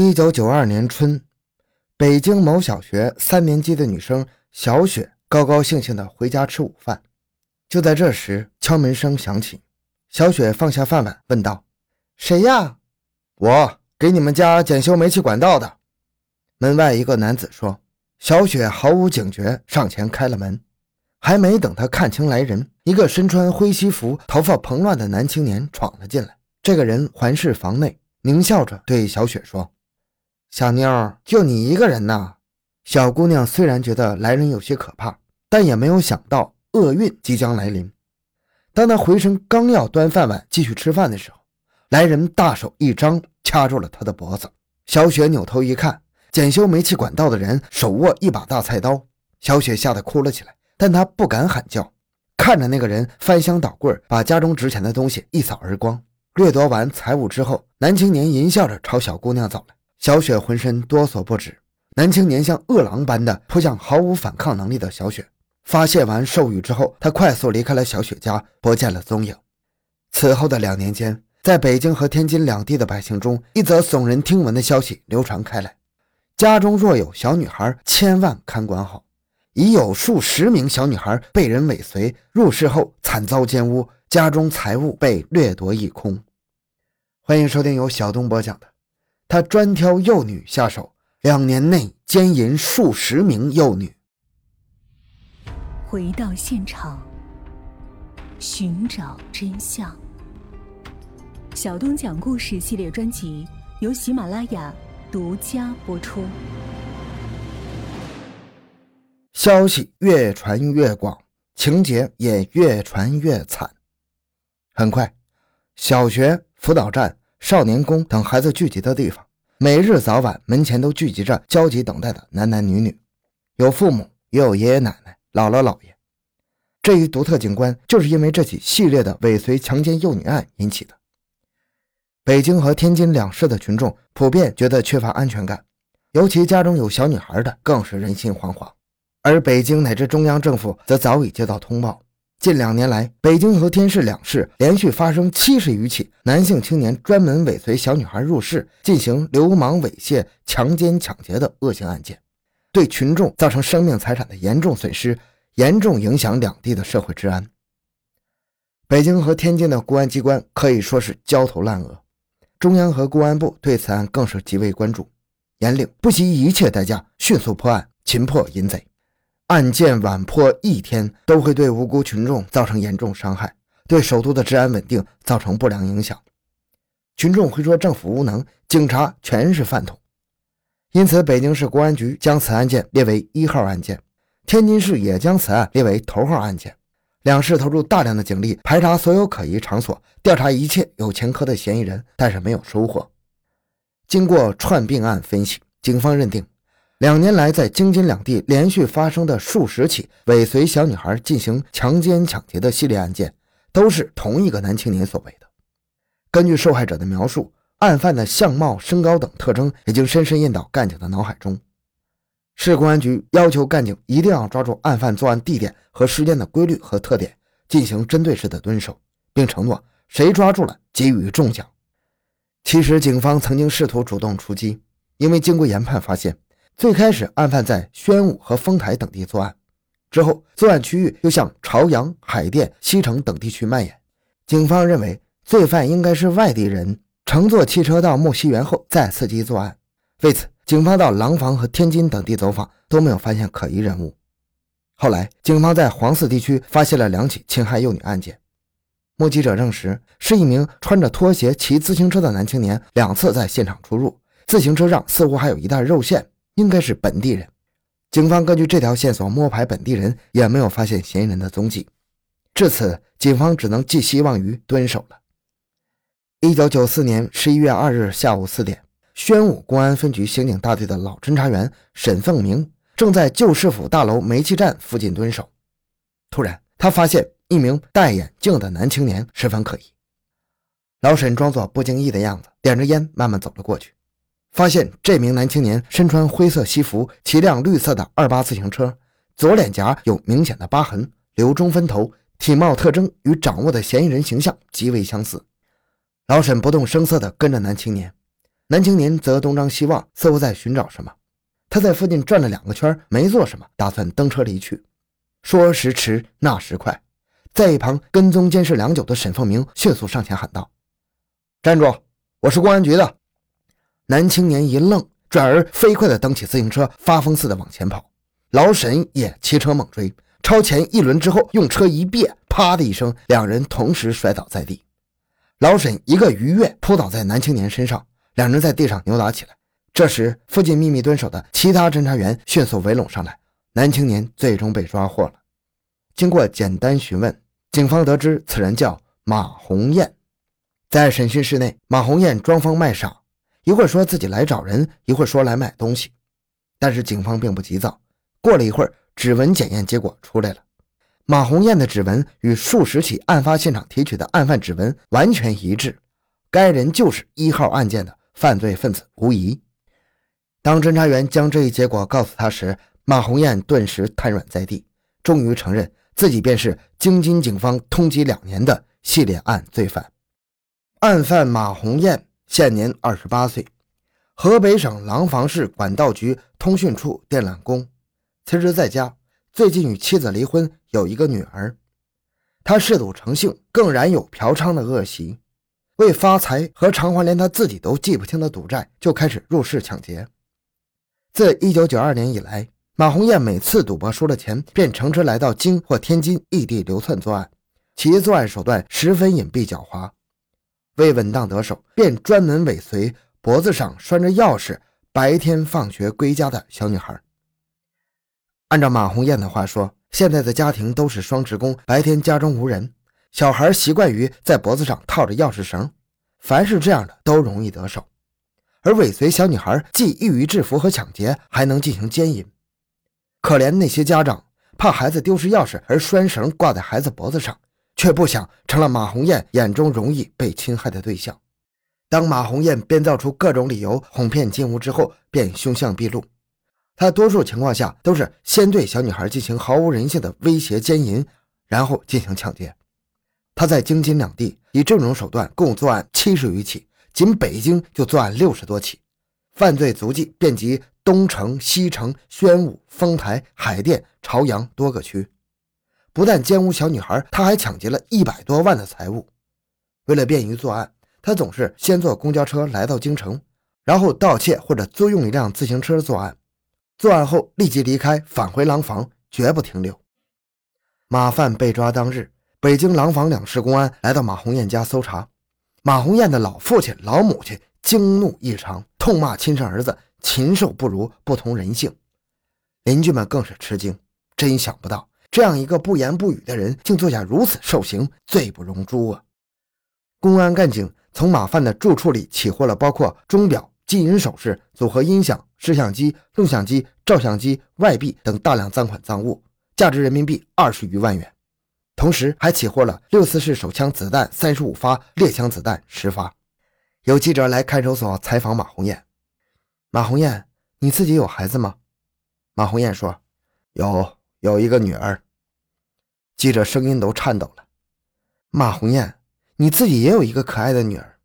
一九九二年春，北京某小学三年级的女生小雪高高兴兴地回家吃午饭。就在这时，敲门声响起。小雪放下饭碗，问道：“谁呀？”“我给你们家检修煤气管道的。”门外一个男子说。小雪毫无警觉，上前开了门。还没等她看清来人，一个身穿灰西服、头发蓬乱的男青年闯了进来。这个人环视房内，狞笑着对小雪说。小妞，就你一个人呐？小姑娘虽然觉得来人有些可怕，但也没有想到厄运即将来临。当她回身刚要端饭碗继续吃饭的时候，来人大手一张，掐住了她的脖子。小雪扭头一看，检修煤气管道的人手握一把大菜刀。小雪吓得哭了起来，但她不敢喊叫，看着那个人翻箱倒柜，把家中值钱的东西一扫而光。掠夺完财物之后，男青年淫笑着朝小姑娘走来。小雪浑身哆嗦不止，男青年像饿狼般的扑向毫无反抗能力的小雪。发泄完兽欲之后，他快速离开了小雪家，不见了踪影。此后的两年间，在北京和天津两地的百姓中，一则耸人听闻的消息流传开来：家中若有小女孩，千万看管好。已有数十名小女孩被人尾随，入室后惨遭奸污，家中财物被掠夺一空。欢迎收听由小东播讲的。他专挑幼女下手，两年内奸淫数十名幼女。回到现场，寻找真相。小东讲故事系列专辑由喜马拉雅独家播出。消息越传越广，情节也越传越惨。很快，小学辅导站。少年宫等孩子聚集的地方，每日早晚门前都聚集着焦急等待的男男女女，有父母，也有爷爷奶奶、姥姥姥爷。这一独特景观就是因为这起系列的尾随强奸幼女案引起的。北京和天津两市的群众普遍觉得缺乏安全感，尤其家中有小女孩的更是人心惶惶。而北京乃至中央政府则早已接到通报。近两年来，北京和天市两市连续发生七十余起男性青年专门尾随小女孩入室进行流氓猥亵、强奸、抢劫的恶性案件，对群众造成生命财产的严重损失，严重影响两地的社会治安。北京和天津的公安机关可以说是焦头烂额，中央和公安部对此案更是极为关注，严令不惜一切代价迅速破案，擒破淫贼。案件晚破一天，都会对无辜群众造成严重伤害，对首都的治安稳定造成不良影响。群众会说政府无能，警察全是饭桶。因此，北京市公安局将此案件列为一号案件，天津市也将此案列为头号案件。两市投入大量的警力排查所有可疑场所，调查一切有前科的嫌疑人，但是没有收获。经过串并案分析，警方认定。两年来，在京津两地连续发生的数十起尾随小女孩进行强奸抢劫的系列案件，都是同一个男青年所为的。根据受害者的描述，案犯的相貌、身高等特征已经深深印到干警的脑海中。市公安局要求干警一定要抓住案犯作案地点和时间的规律和特点，进行针对式的蹲守，并承诺谁抓住了给予重奖。其实，警方曾经试图主动出击，因为经过研判发现。最开始，案犯在宣武和丰台等地作案，之后作案区域又向朝阳、海淀、西城等地区蔓延。警方认为，罪犯应该是外地人，乘坐汽车到木樨园后再伺机作案。为此，警方到廊坊和天津等地走访，都没有发现可疑人物。后来，警方在黄寺地区发现了两起侵害幼女案件，目击者证实，是一名穿着拖鞋骑自行车的男青年两次在现场出入，自行车上似乎还有一袋肉馅。应该是本地人，警方根据这条线索摸排本地人，也没有发现嫌疑人的踪迹。至此，警方只能寄希望于蹲守了。一九九四年十一月二日下午四点，宣武公安分局刑警大队的老侦查员沈凤鸣正在旧市府大楼煤气站附近蹲守。突然，他发现一名戴眼镜的男青年十分可疑。老沈装作不经意的样子，点着烟慢慢走了过去。发现这名男青年身穿灰色西服，骑辆绿色的二八自行车，左脸颊有明显的疤痕，留中分头，体貌特征与掌握的嫌疑人形象极为相似。老沈不动声色地跟着男青年，男青年则东张西望，似乎在寻找什么。他在附近转了两个圈，没做什么，打算登车离去。说时迟，那时快，在一旁跟踪监视良久的沈凤鸣迅速上前喊道：“站住！我是公安局的。”男青年一愣，转而飞快地蹬起自行车，发疯似的往前跑。老沈也骑车猛追，超前一轮之后，用车一别，啪的一声，两人同时摔倒在地。老沈一个鱼跃扑倒在男青年身上，两人在地上扭打起来。这时，附近秘密蹲守的其他侦查员迅速围拢上来，男青年最终被抓获了。经过简单询问，警方得知此人叫马红艳。在审讯室内，马红艳装疯卖傻，一会儿说自己来找人，一会儿说来买东西。但是警方并不急躁，过了一会儿，指纹检验结果出来了。马红艳的指纹与数十起案发现场提取的案犯指纹完全一致，该人就是一号案件的犯罪分子，无疑。当侦查员将这一结果告诉他时，马红艳顿时瘫软在地，终于承认自己便是京津警方通缉两年的系列案罪犯。案犯马红艳现年二十八岁，河北省廊坊市管道局通讯处电缆工，辞职在家。最近与妻子离婚，有一个女儿。他嗜赌成性，更染有嫖娼的恶习。为发财和偿还连他自己都记不清的赌债，就开始入室抢劫。自1992年以来，马红艳每次赌博输了钱，便乘车来到京或天津异地流窜作案。其作案手段十分隐蔽狡猾，为稳当得手，便专门尾随脖子上拴着钥匙、白天放学归家的小女孩。按照马红艳的话说，现在的家庭都是双职工，白天家中无人，小孩习惯于在脖子上套着钥匙绳，凡是这样的都容易得手。而尾随小女孩既易于制服和抢劫，还能进行奸淫。可怜那些家长怕孩子丢失钥匙而拴绳挂在孩子脖子上，却不想成了马红艳眼中容易被侵害的对象。当马红艳编造出各种理由哄骗金屋之后，便凶相毕露。他多数情况下都是先对小女孩进行毫无人性的威胁奸淫，然后进行抢劫。他在京津两地以这种手段共作案七十余起，仅北京就作案六十多起，犯罪足迹遍及东城、西城、宣武、丰台、海淀、朝阳多个区。不但奸污小女孩，他还抢劫了一百多万的财物。为了便于作案，他总是先坐公交车来到京城，然后盗窃或者租用一辆自行车作案。作案后立即离开，返回廊坊，绝不停留。马犯被抓当日，北京廊坊两市公安来到马红艳家搜查。马红艳的老父亲、老母亲惊怒异常，痛骂亲生儿子禽兽不如，不通人性。邻居们更是吃惊，真想不到这样一个不言不语的人，竟做下如此兽行，罪不容诛啊！公安干警从马犯的住处里起获了包括钟表。金银首饰、组合音响、摄像机、录像机、照相机、外币等大量赃款赃物，价值人民币二十余万元。同时，还起获了六四式手枪子弹三十五发、猎枪子弹十发。有记者来看守所采访马红艳：“马红艳，你自己有孩子吗？”马红艳说：“有，有一个女儿。”记者声音都颤抖了：“马红艳，你自己也有一个可爱的女儿。”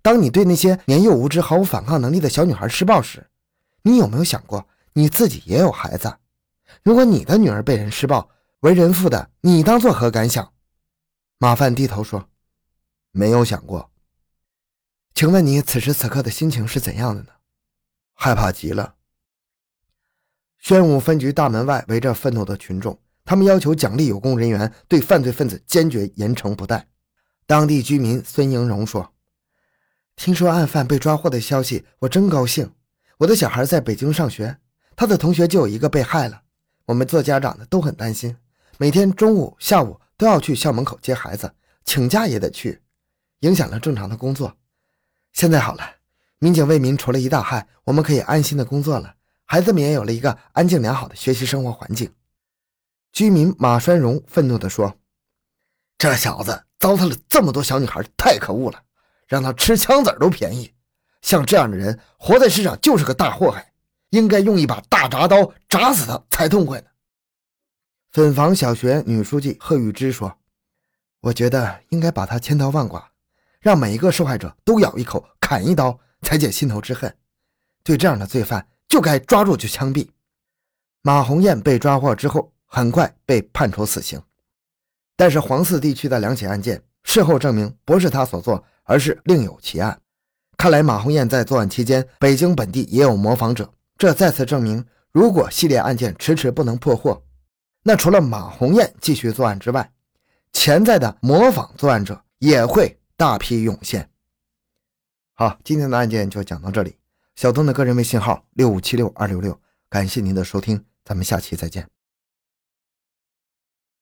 当你对那些年幼无知、毫无反抗能力的小女孩施暴时，你有没有想过你自己也有孩子？如果你的女儿被人施暴，为人父的你当作何感想？马范低头说：“没有想过。”请问你此时此刻的心情是怎样的呢？害怕极了。宣武分局大门外围着愤怒的群众，他们要求奖励有功人员，对犯罪分子坚决严惩不贷。当地居民孙英荣说。听说案犯被抓获的消息，我真高兴。我的小孩在北京上学，他的同学就有一个被害了。我们做家长的都很担心，每天中午、下午都要去校门口接孩子，请假也得去，影响了正常的工作。现在好了，民警为民除了一大害，我们可以安心的工作了，孩子们也有了一个安静良好的学习生活环境。居民马栓荣愤怒地说：“这小子糟蹋了这么多小女孩，太可恶了！”让他吃枪子都便宜，像这样的人活在世上就是个大祸害，应该用一把大铡刀铡死他才痛快呢。粉房小学女书记贺玉芝说：“我觉得应该把他千刀万剐，让每一个受害者都咬一口、砍一刀，才解心头之恨。对这样的罪犯，就该抓住就枪毙。马红艳被抓获之后，很快被判处死刑。但是黄寺地区的两起案件，事后证明不是他所做，而是另有其案。看来马红艳在作案期间，北京本地也有模仿者。这再次证明，如果系列案件迟迟不能破获，那除了马红艳继续作案之外，潜在的模仿作案者也会大批涌现。好，今天的案件就讲到这里。小东的个人微信号六五七六二六六，感谢您的收听，咱们下期再见。